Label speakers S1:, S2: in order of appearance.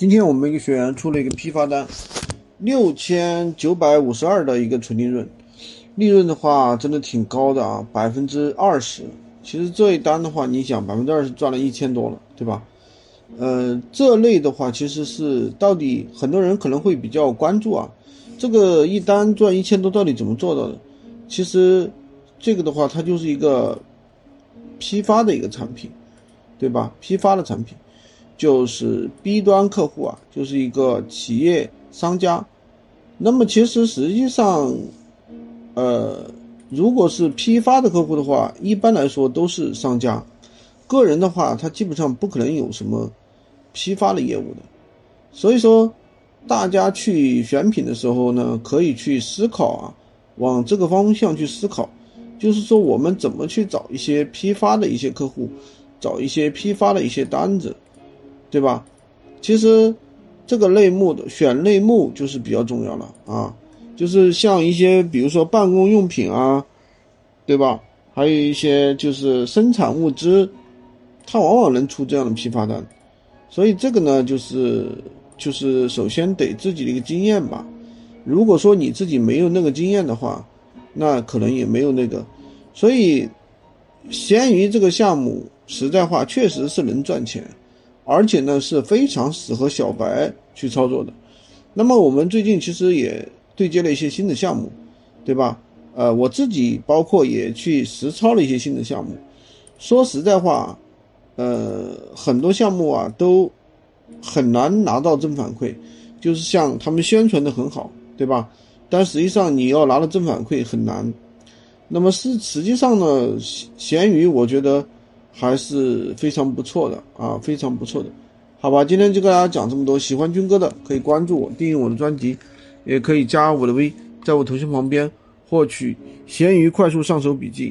S1: 今天我们一个学员出了一个批发单，六千九百五十二的一个纯利润，利润的话真的挺高的啊，百分之二十。其实这一单的话，你想百分之二十赚了一千多了，对吧？呃，这类的话其实是到底很多人可能会比较关注啊，这个一单赚一千多到底怎么做到的？其实这个的话，它就是一个批发的一个产品，对吧？批发的产品。就是 B 端客户啊，就是一个企业商家。那么其实实际上，呃，如果是批发的客户的话，一般来说都是商家。个人的话，他基本上不可能有什么批发的业务的。所以说，大家去选品的时候呢，可以去思考啊，往这个方向去思考，就是说我们怎么去找一些批发的一些客户，找一些批发的一些单子。对吧？其实这个类目的选类目就是比较重要了啊，就是像一些比如说办公用品啊，对吧？还有一些就是生产物资，它往往能出这样的批发单。所以这个呢，就是就是首先得自己的一个经验吧。如果说你自己没有那个经验的话，那可能也没有那个。所以闲鱼这个项目，实在话确实是能赚钱。而且呢是非常适合小白去操作的。那么我们最近其实也对接了一些新的项目，对吧？呃，我自己包括也去实操了一些新的项目。说实在话，呃，很多项目啊都很难拿到正反馈，就是像他们宣传的很好，对吧？但实际上你要拿到正反馈很难。那么是实际上呢，闲鱼我觉得。还是非常不错的啊，非常不错的，好吧，今天就跟大家讲这么多。喜欢军哥的可以关注我，订阅我的专辑，也可以加我的微，在我头像旁边获取闲鱼快速上手笔记。